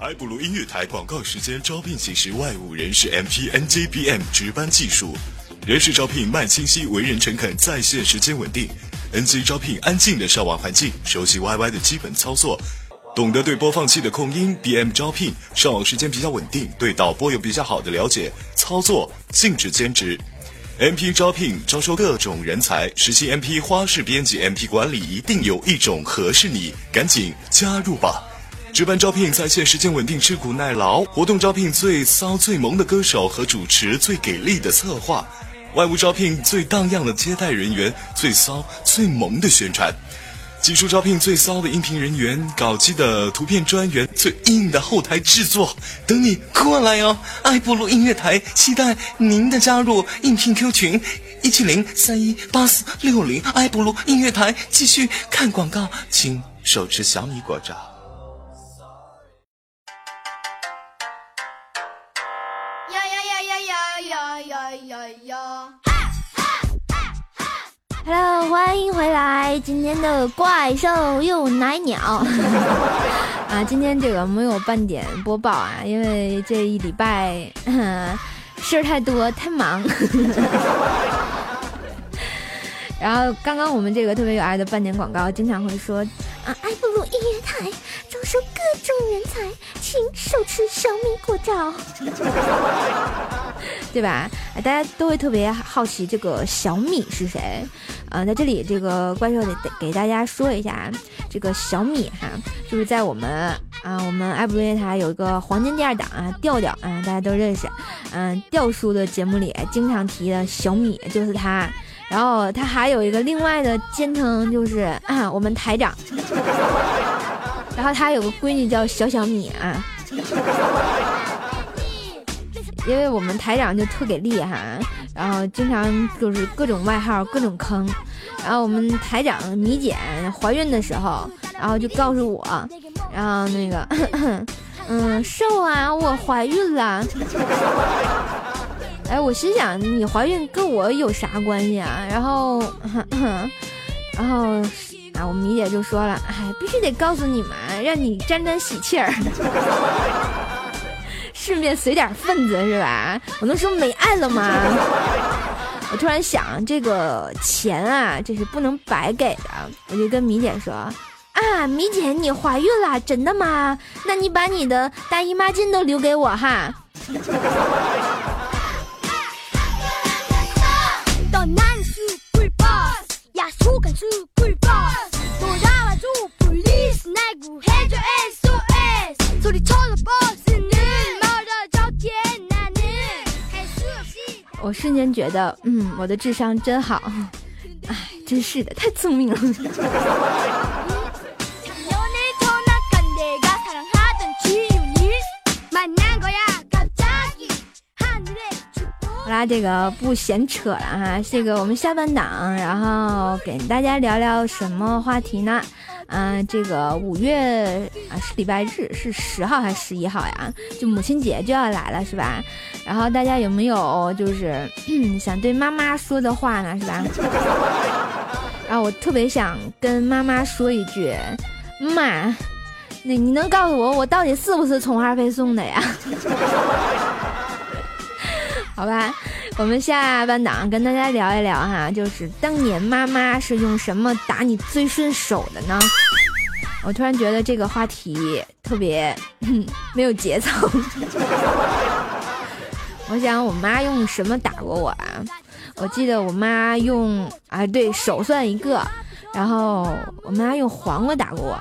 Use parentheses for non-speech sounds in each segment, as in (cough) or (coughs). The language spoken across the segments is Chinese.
埃布鲁音乐台广告时间招聘启事外务人士 MP NJBM 值班技术，人事招聘慢清晰，为人诚恳，在线时间稳定。NG 招聘安静的上网环境，熟悉 YY 的基本操作，懂得对播放器的控音。BM 招聘上网时间比较稳定，对导播有比较好的了解，操作禁止兼职。MP 招聘招收各种人才，实习 MP 花式编辑 MP 管理，一定有一种合适你，赶紧加入吧！值班招聘在线时间稳定，吃苦耐劳；活动招聘最骚最萌的歌手和主持，最给力的策划；外务招聘最荡漾的接待人员，最骚最萌的宣传；技术招聘最骚的音频人员，搞基的图片专员，最硬的后台制作，等你过来哦！爱布鲁音乐台期待您的加入，应聘 Q 群一七零三一八四六零，爱布鲁音乐台继续看广告，请手持小米果照。Hello，欢迎回来！今天的怪兽又奶鸟 (laughs) 啊！今天这个没有半点播报啊，因为这一礼拜事儿太多，太忙。(laughs) 然后刚刚我们这个特别有爱的半点广告，经常会说啊，爱布鲁音乐台招收各种人才，请手持小米果照，对吧？(laughs) 大家都会特别好奇这个小米是谁？啊，在这里这个怪兽得得给大家说一下，这个小米哈，就是在我们啊，我们爱布鲁音乐台有一个黄金第二档啊，调调啊，大家都认识，嗯，调叔的节目里经常提的小米就是他。然后他还有一个另外的简称，就是啊，我们台长。(laughs) 然后他有个闺女叫小小米啊，因为我们台长就特给力哈，然后经常就是各种外号、各种坑。然后我们台长米姐怀孕的时候，然后就告诉我，然后那个，(laughs) 嗯，瘦啊，我怀孕了。哎，我心想你怀孕跟我有啥关系啊？然后，(laughs) 然后啊，我米姐就说了，哎，必须得告诉你们，让你沾沾喜气儿，(laughs) 顺便随点份子是吧？我能说没爱了吗？我突然想，这个钱啊，这是不能白给的，我就跟米姐说，啊，米姐你怀孕了，真的吗？那你把你的大姨妈巾都留给我哈。我瞬间觉得，嗯，我的智商真好，哎，真是的，太聪明了。(laughs) 好啦，这个不闲扯了哈，这个我们下半档，然后给大家聊聊什么话题呢？嗯，这个五月啊是礼拜日，是十号还是十一号呀？就母亲节就要来了，是吧？然后大家有没有就是 (clears throat) 想对妈妈说的话呢？是吧？(laughs) 然后我特别想跟妈妈说一句，妈，那你能告诉我，我到底是不是充话费送的呀？(laughs) 好吧，我们下半档跟大家聊一聊哈，就是当年妈妈是用什么打你最顺手的呢？我突然觉得这个话题特别没有节奏。(laughs) 我想我妈用什么打过我啊？我记得我妈用啊，对手算一个，然后我妈用黄瓜打过我。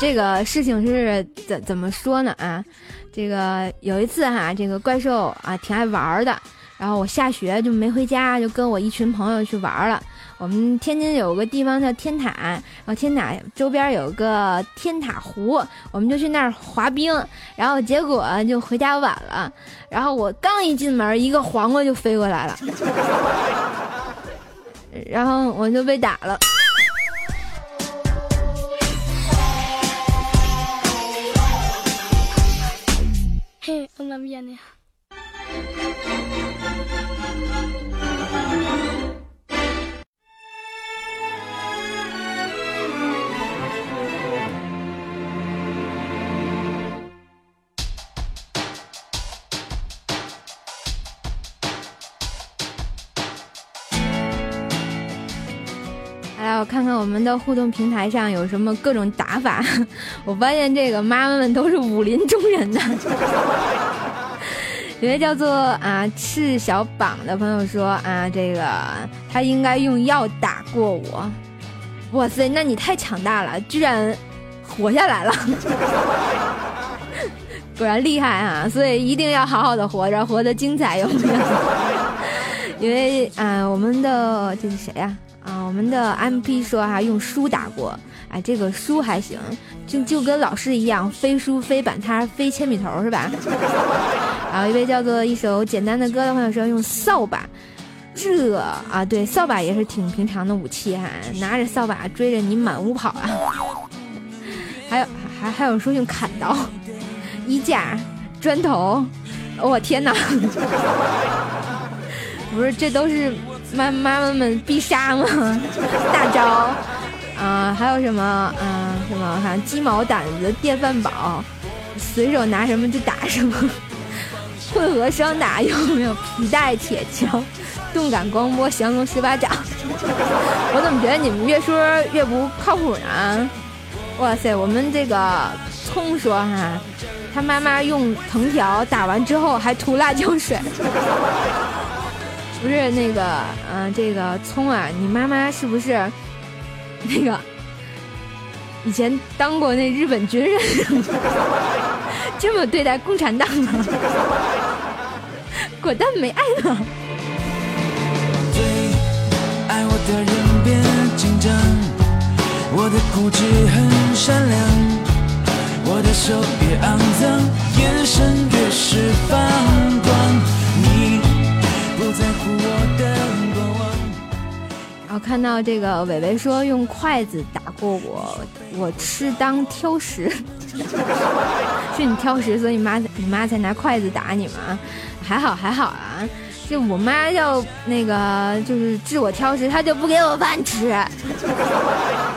这个事情是怎怎么说呢啊？这个有一次哈，这个怪兽啊挺爱玩的，然后我下学就没回家，就跟我一群朋友去玩了。我们天津有个地方叫天塔，然后天塔周边有个天塔湖，我们就去那儿滑冰，然后结果就回家晚了，然后我刚一进门，一个黄瓜就飞过来了，然后我就被打了。怎么的呀。好我看看我们的互动平台上有什么各种打法。(laughs) 我发现这个妈妈们都是武林中人呢。有位叫做啊赤小榜的朋友说啊，这个他应该用药打过我。哇塞，那你太强大了，居然活下来了！(laughs) 果然厉害啊！所以一定要好好的活着，活得精彩，(laughs) 有没有？因为啊，我们的这是谁呀？啊，我们的 M P 说哈，用书打过，哎，这个书还行，就就跟老师一样，非书非板擦非铅笔头是吧？(laughs) 然后一位叫做一首简单的歌的朋友说用扫把，这啊对，扫把也是挺平常的武器哈，拿着扫把追着你满屋跑啊。(laughs) 还有还还有说用砍刀。衣架、砖头，我天哪！(laughs) 不是，这都是妈妈妈们必杀吗？大招啊！还有什么嗯？什么？哈鸡毛掸子、电饭煲，随手拿什么就打什么。(laughs) 混合双打有没有？皮带、铁锹、动感光波、降龙十八掌。(laughs) 我怎么觉得你们越说越不靠谱呢？哇塞，我们这个葱说哈。他妈妈用藤条打完之后还涂辣椒水，(laughs) 不是那个，嗯，这个葱啊，你妈妈是不是 (laughs) 那个以前当过那日本军人，(laughs) 这么对待共产党吗？果断没爱了。最爱我的人变紧张，我的固执很善良。我的手越肮脏，眼神越是放光。你不在乎我。看到这个伟伟说用筷子打过我，我吃当挑食，(laughs) 是你挑食，所以你妈你妈才拿筷子打你吗？还好还好啊，就我妈要那个就是治我挑食，她就不给我饭吃，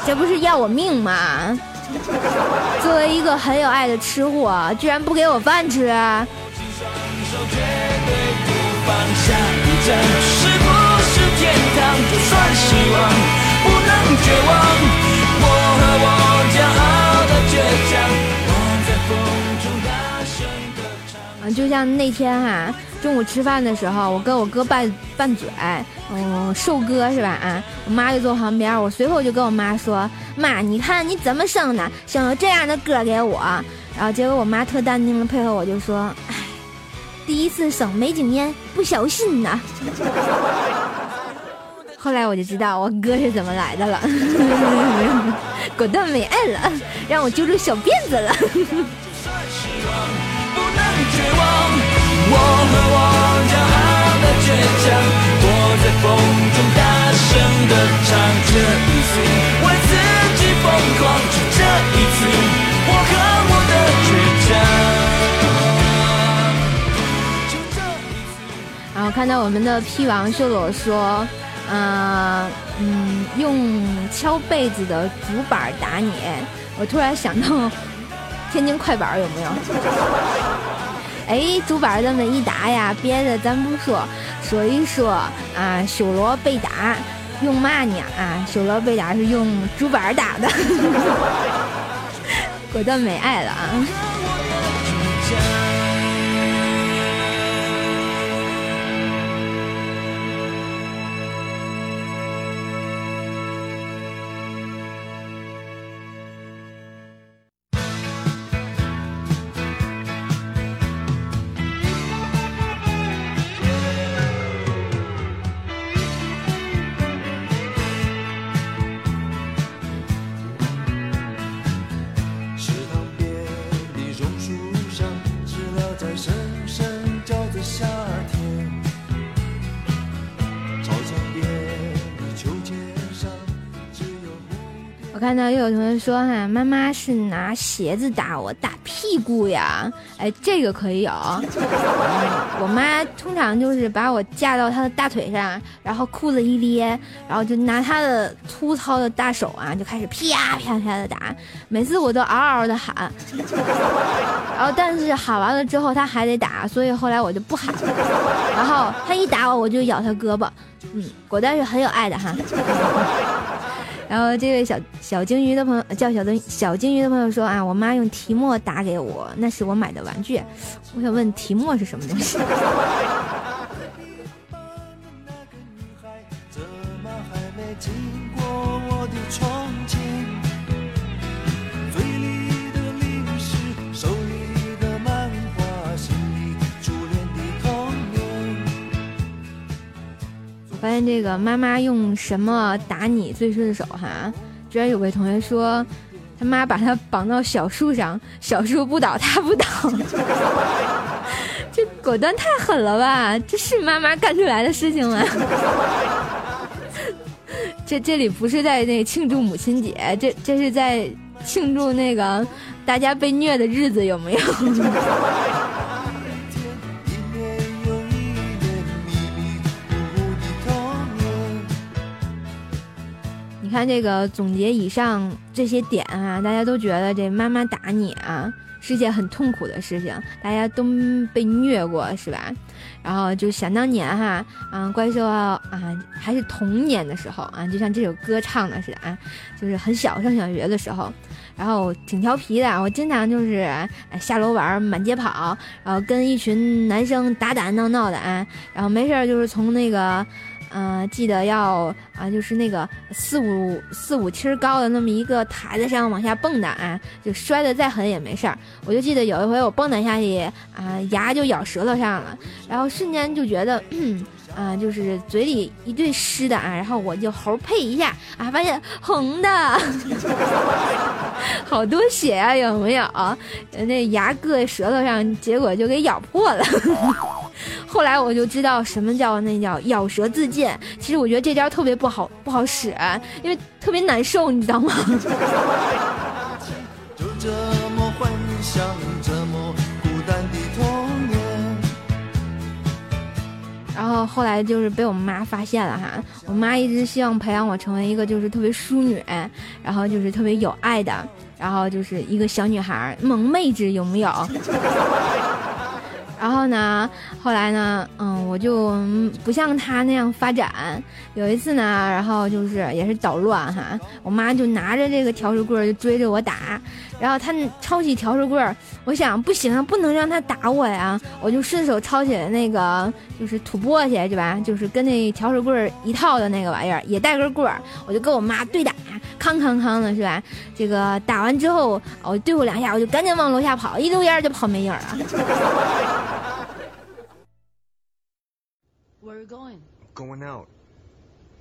这不是要我命吗？作为一个很有爱的吃货，居然不给我饭吃！嗯，就像那天哈。中午吃饭的时候，我跟我哥拌拌嘴，嗯，瘦哥是吧？啊，我妈就坐旁边，我随后就跟我妈说：“妈，你看你怎么生的，生了这样的哥给我。”然后结果我妈特淡定的配合我，就说：“哎，第一次生没经验，不小心呐。”后来我就知道 (laughs) 我哥是怎么来的了，(laughs) 果断没爱了，让我揪住小辫子了。我和我骄傲的倔强，我在风中大声的唱，这一次为自己疯狂，就这一次，我和我的倔强。就这一次。然后看到我们的 P 王秀罗说，嗯嗯，用敲被子的竹板打你，我突然想到天津快板有没有？(laughs) 哎，竹板这么一打呀，别的咱不说，说一说啊，修罗被打用嘛呢？啊，修罗被打是用竹板打的，(laughs) 果断没爱了啊。看到又有同学说哈，妈妈是拿鞋子打我，打屁股呀！哎，这个可以有。我妈通常就是把我架到她的大腿上，然后裤子一咧，然后就拿她的粗糙的大手啊，就开始啪啪啪的打。每次我都嗷嗷的喊，(laughs) 然后但是喊完了之后她还得打，所以后来我就不喊了。然后她一打我，我就咬她胳膊，嗯，果断是很有爱的哈。然后这位小小鲸鱼的朋友叫小的小鲸鱼的朋友说啊，我妈用提莫打给我，那是我买的玩具。我想问提莫是什么东西？(laughs) 经过我的窗发现这个妈妈用什么打你最顺手哈？居然有位同学说，他妈把他绑到小树上，小树不倒他不倒，这果断太狠了吧？这是妈妈干出来的事情吗？这这里不是在那庆祝母亲节，这这是在庆祝那个大家被虐的日子，有没有？看这个总结以上这些点啊，大家都觉得这妈妈打你啊是件很痛苦的事情，大家都被虐过是吧？然后就想当年哈，啊怪兽啊还是童年的时候啊，就像这首歌唱的似的啊，就是很小上小学的时候，然后挺调皮的，我经常就是下楼玩满街跑，然后跟一群男生打打闹闹的啊，然后没事就是从那个。嗯，记得要啊，就是那个四五四五七高的那么一个台子上往下蹦的啊，就摔得再狠也没事儿。我就记得有一回我蹦跶下去啊，牙就咬舌头上了，然后瞬间就觉得啊，就是嘴里一堆湿的啊，然后我就猴呸一下啊，发现红的，(laughs) 好多血啊，有没有？那牙硌舌头上，结果就给咬破了。后来我就知道什么叫那叫咬舌自尽。其实我觉得这招特别不好不好使，因为特别难受，你知道吗？然后后来就是被我妈发现了哈，我妈一直希望培养我成为一个就是特别淑女，然后就是特别有爱的，然后就是一个小女孩萌妹子，有没有？(laughs) 然后呢，后来呢，嗯，我就不像他那样发展。有一次呢，然后就是也是捣乱哈，我妈就拿着这个笤帚棍就追着我打。然后他抄起笤帚棍，我想不行，不能让他打我呀，我就顺手抄起了那个就是土拨去，对吧？就是跟那笤帚棍一套的那个玩意儿，也带根棍儿，我就跟我妈对打，康康康的是吧？这个打完之后，我对付两下，我就赶紧往楼下跑，一溜烟就跑没影了。(laughs) Where are you going? Going out.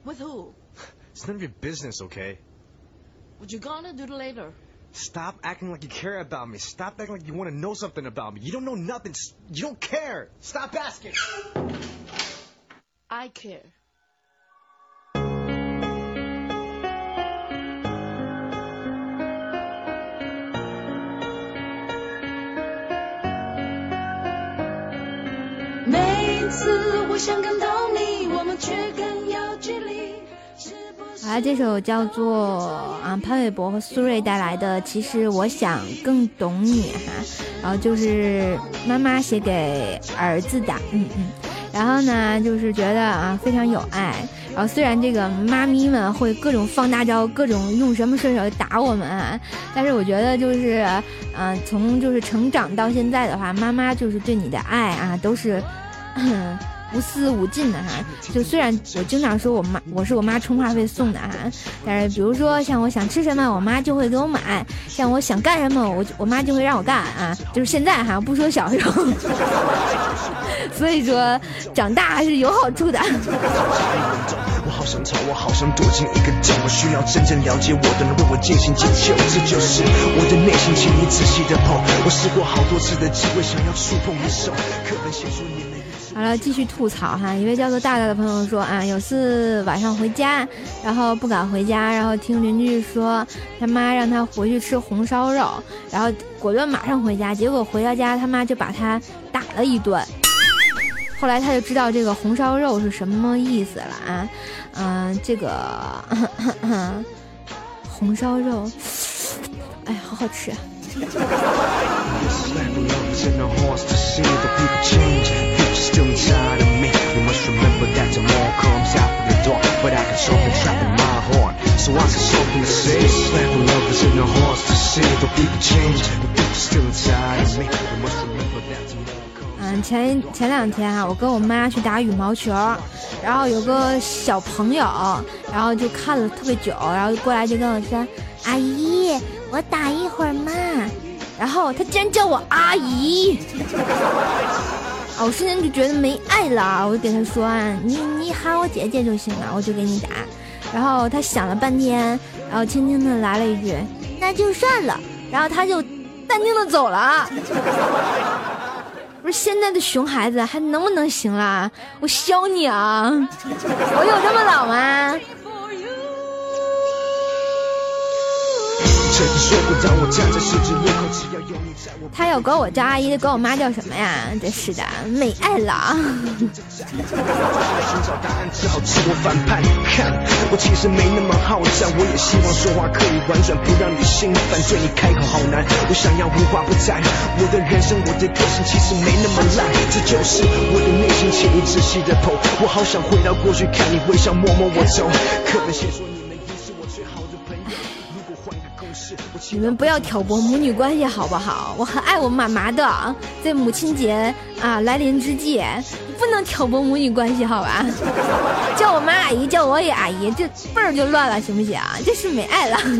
With who? It's none of your business, okay? What you gonna do later? Stop acting like you care about me. Stop acting like you want to know something about me. You don't know nothing. You don't care. Stop asking. I care. 每次我想更懂你，我们却更有距离。好啊，这首叫做啊潘玮柏和苏芮带来的，其实我想更懂你哈，然后就是妈妈写给儿子的，嗯嗯，然后呢就是觉得啊非常有爱，然后虽然这个妈咪们会各种放大招，各种用什么顺手打我们啊，但是我觉得就是嗯从就是成长到现在的话，妈妈就是对你的爱啊都是。无私无尽的哈，就虽然我经常说我妈我是我妈充话费送的哈，但是比如说像我想吃什么，我妈就会给我买；像我想干什么，我我妈就会让我干啊。就是现在哈，不说小时候，(laughs) 所以说长大还是有好处的。我好想逃，我好想躲进一个角，我需要真正了解我的人为我进行解救。这就是我的内心，请你仔细的碰。我试过好多次的机会，想要触碰你手，可能写出你。好了，继续吐槽哈。一位叫做大大的朋友说啊，有次晚上回家，然后不敢回家，然后听邻居说他妈让他回去吃红烧肉，然后果断马上回家，结果回到家他妈就把他打了一顿。(laughs) 后来他就知道这个红烧肉是什么意思了啊，嗯，这个 (laughs) 红烧肉，哎，好好吃。Still inside of me You must remember that tomorrow comes after the dark But I can show the trap in my heart So sorry to say. The people change, the people still inside of me. We must remember that to never come. 嗯，前前两天啊，我跟我妈去打羽毛球，然后有个小朋友，然后就看了特别久，然后就过来就跟我说：“阿姨，我打一会儿嘛。”然后他竟然叫我阿姨，啊，我瞬间就觉得没爱了，我就给他说：“啊，你你喊我姐姐就行了，我就给你打。”然后他想了半天，然后轻轻的来了一句：“那就算了。”然后他就淡定的走了。(laughs) 不是现在的熊孩子还能不能行啦？我削你啊！(laughs) 我有这么老吗？车子睡不，我站在十字路口。只要有你在我，他要管我叫阿姨，他管我妈叫什么呀？真是的，没爱了。我其实没那么好战，我也希望说话可以婉转，不让你心烦。对你开口好难，我想要无话不谈。我的人生，我的个性其实没那么烂。这就是我的内心，请你仔细的剖。我好想回到过去，看你微笑，摸摸我头。可能先说你。你们不要挑拨母女关系好不好？我很爱我妈妈的，在母亲节啊来临之际，不能挑拨母女关系好吧？(laughs) 叫我妈阿姨，叫我也阿姨，这辈儿就乱了，行不行？这是没爱了。(laughs)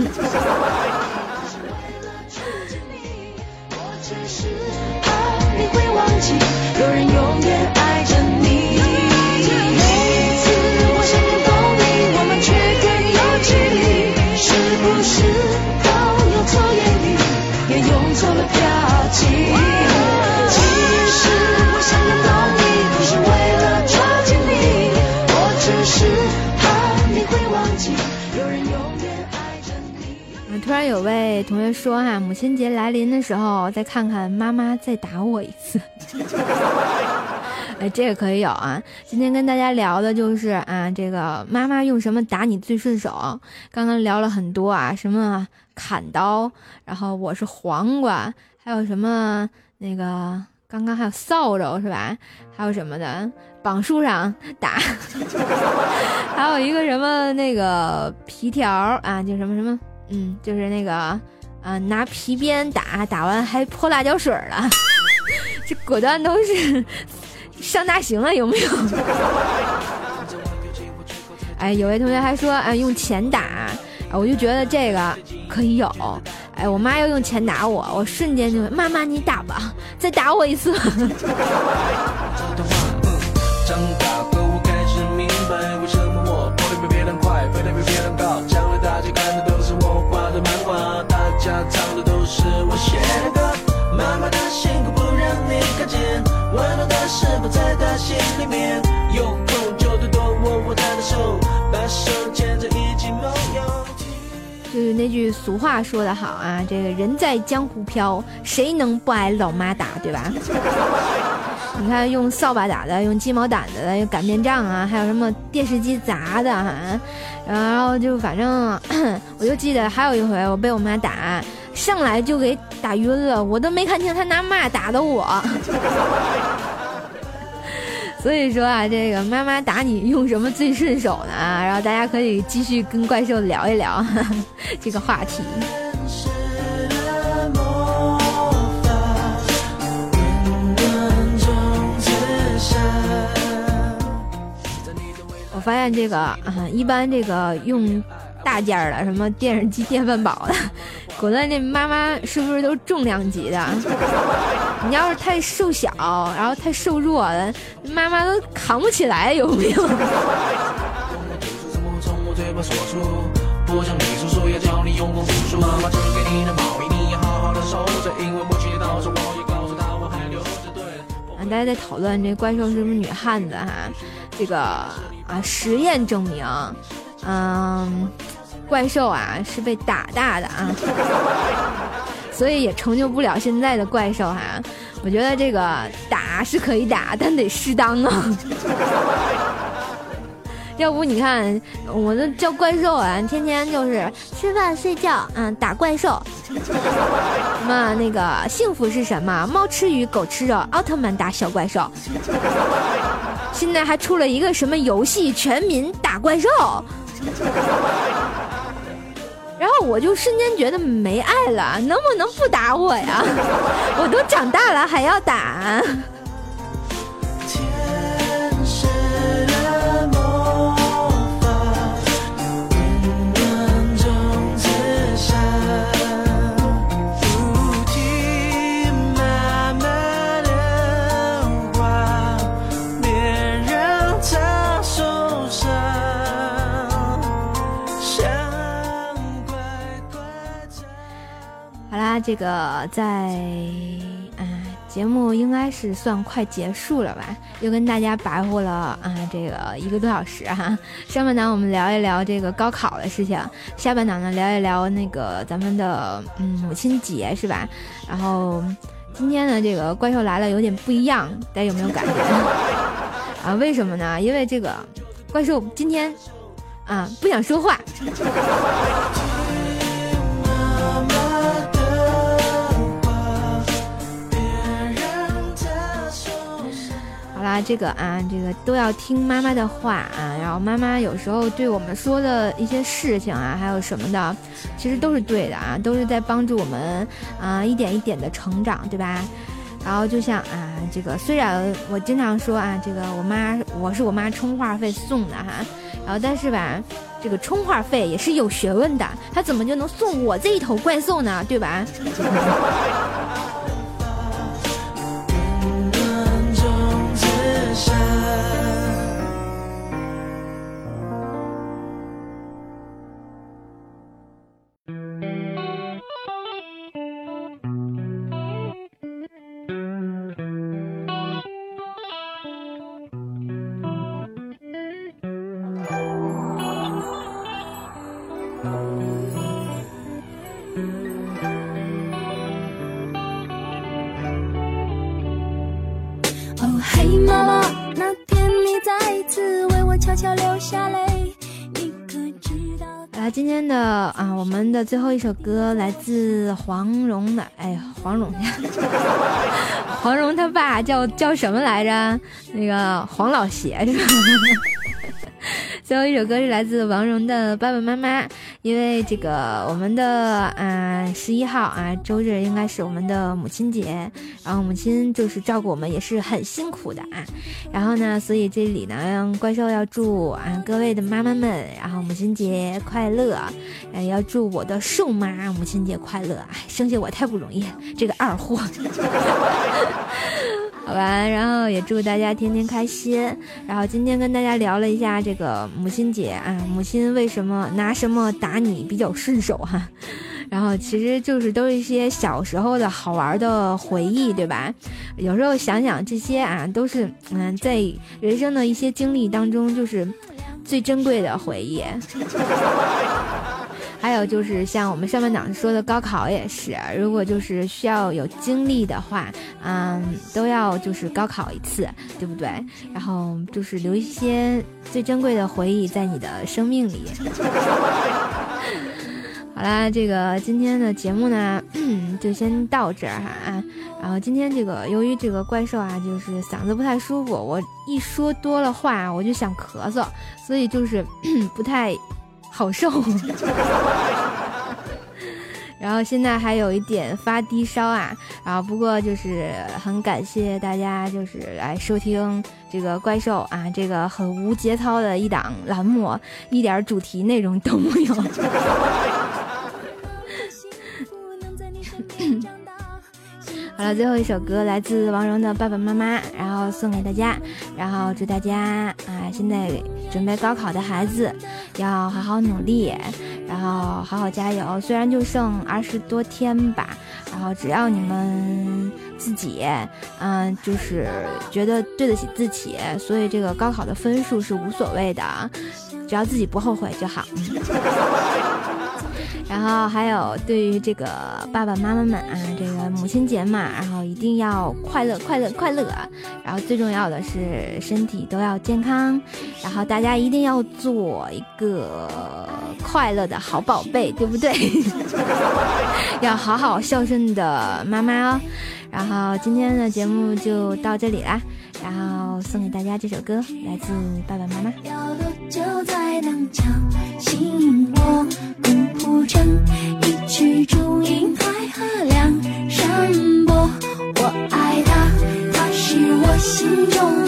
你会忘记，有人永远我突然有位同学说哈、母亲节来临的时候，再看看妈妈再打我一次。(laughs) 哎，这个可以有啊！今天跟大家聊的就是啊，这个妈妈用什么打你最顺手？刚刚聊了很多啊，什么砍刀，然后我是黄瓜，还有什么那个刚刚还有扫帚是吧？还有什么的绑树上打，(laughs) 还有一个什么那个皮条啊，就什么什么，嗯，就是那个啊，拿皮鞭打，打完还泼辣椒水了，(laughs) 这果断都是上大刑了，有没有？(laughs) 哎，有位同学还说，哎，用钱打，我就觉得这个可以有。哎，我妈要用钱打我，我瞬间就妈妈你打吧，再打我一次。(laughs) 长大后我开始明白，为什么我，妈妈的辛苦不让你看见，温暖的是否在她心里面？有空就多多握握她的手，把手牵。就是那句俗话说得好啊，这个人在江湖飘，谁能不挨老妈打，对吧？(laughs) 你看用扫把打的，用鸡毛掸子的，用擀面杖啊，还有什么电视机砸的哈、然后就反正 (clears throat) 我就记得还有一回我被我妈打，上来就给打晕了，我都没看清她拿嘛打的我。所以说啊，这个妈妈打你用什么最顺手呢？然后大家可以继续跟怪兽聊一聊 (laughs) 这个话题。我发现这个啊，一般这个用大件儿的，什么电视机、电饭煲的，(laughs) 果断这妈妈是不是都重量级的？你要是太瘦小，然后太瘦弱了，妈妈都扛不起来，有没有？从我从我嘴巴说出，不想你诉说，要教你用功读书。妈妈织给你的毛衣，你要好好的收着，因为母亲节到时，我也告诉她我还留着。对。啊，大家在讨论这怪兽是不是女汉子哈？这个啊，实验证明，嗯，怪兽啊是被打大的啊，所以也成就不了现在的怪兽哈。我觉得这个打是可以打，但得适当啊。(laughs) 要不你看，我这叫怪兽啊，天天就是吃饭睡觉，嗯，打怪兽。什么那个幸福是什么？猫吃鱼，狗吃肉，奥特曼打小怪兽。现在还出了一个什么游戏，全民打怪兽。我就瞬间觉得没爱了，能不能不打我呀？(laughs) 我都长大了还要打。好啦，这个在嗯节目应该是算快结束了吧，又跟大家白活了啊这个一个多小时哈、上半档我们聊一聊这个高考的事情，下半档呢聊一聊那个咱们的嗯母亲节是吧？然后今天呢这个怪兽来了有点不一样，大家有没有感觉？啊，为什么呢？因为这个怪兽今天啊不想说话。啦，这个啊，这个都要听妈妈的话啊。然后妈妈有时候对我们说的一些事情啊，还有什么的，其实都是对的啊，都是在帮助我们啊一点一点的成长，对吧？然后就像啊，这个虽然我经常说啊，这个我妈我是我妈充话费送的哈，然后但是吧，这个充话费也是有学问的，她怎么就能送我这一头怪兽呢？对吧？(laughs) 的最后一首歌来自黄蓉的，哎呀，黄蓉，(laughs) 黄蓉他爸叫叫什么来着？那个黄老邪是吧？(laughs) 最后一首歌是来自王蓉的《爸爸妈妈》，因为这个我们的啊十一号啊周日应该是我们的母亲节，然后母亲就是照顾我们也是很辛苦的啊，然后呢，所以这里呢怪兽要祝啊各位的妈妈们，然后母亲节快乐，呃要祝我的瘦妈母亲节快乐，哎生下我太不容易，这个二货。(laughs) 好吧，然后也祝大家天天开心。然后今天跟大家聊了一下这个母亲节啊，母亲为什么拿什么打你比较顺手哈、然后其实就是都是一些小时候的好玩的回忆，对吧？有时候想想这些啊，都是嗯，在人生的一些经历当中，就是最珍贵的回忆。还有就是像我们上半场说的高考也是，如果就是需要有经历的话，嗯，都要就是高考一次，对不对？然后就是留一些最珍贵的回忆在你的生命里。(laughs) 好啦，这个今天的节目呢，就先到这儿哈啊。然后今天这个由于这个怪兽啊，就是嗓子不太舒服，我一说多了话，我就想咳嗽，所以就是 (coughs) 不太好瘦。(laughs) 然后现在还有一点发低烧啊，然后不过就是很感谢大家就是来收听这个怪兽啊，这个很无节操的一档栏目，一点主题内容都没有。(laughs) 好了，最后一首歌来自王蓉的《爸爸妈妈》，然后送给大家，然后祝大家啊，现在准备高考的孩子要好好努力，然后好好加油。虽然就剩二十多天吧，然后只要你们自己，嗯，就是觉得对得起自己，所以这个高考的分数是无所谓的，只要自己不后悔就好。嗯。然后还有对于这个爸爸妈妈们啊，这个母亲节嘛，然后一定要快乐快乐快乐，然后最重要的是身体都要健康，然后大家一定要做一个快乐的好宝贝，对不对？(laughs) 要好好孝顺的妈妈哦。然后今天的节目就到这里啦，然后送给大家这首歌来自爸爸妈妈。要多久才能叫醒我一曲和梁山伯我爱他他是我心中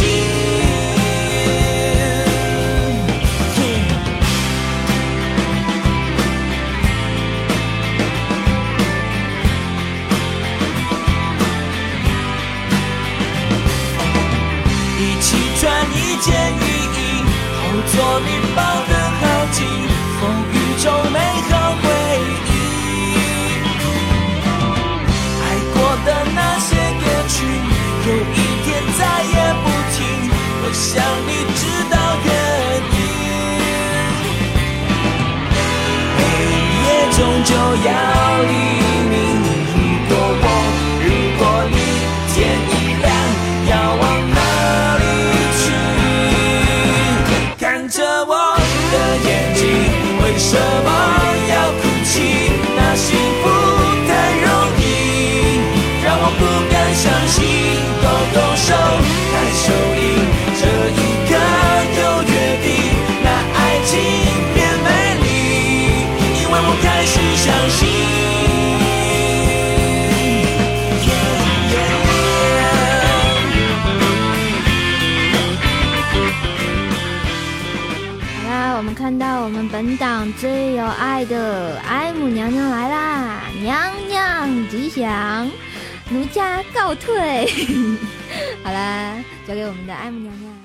Jesus. 就要最有爱的爱母娘娘来啦娘娘吉祥奴家告退。(laughs) 好啦交给我们的爱母娘娘。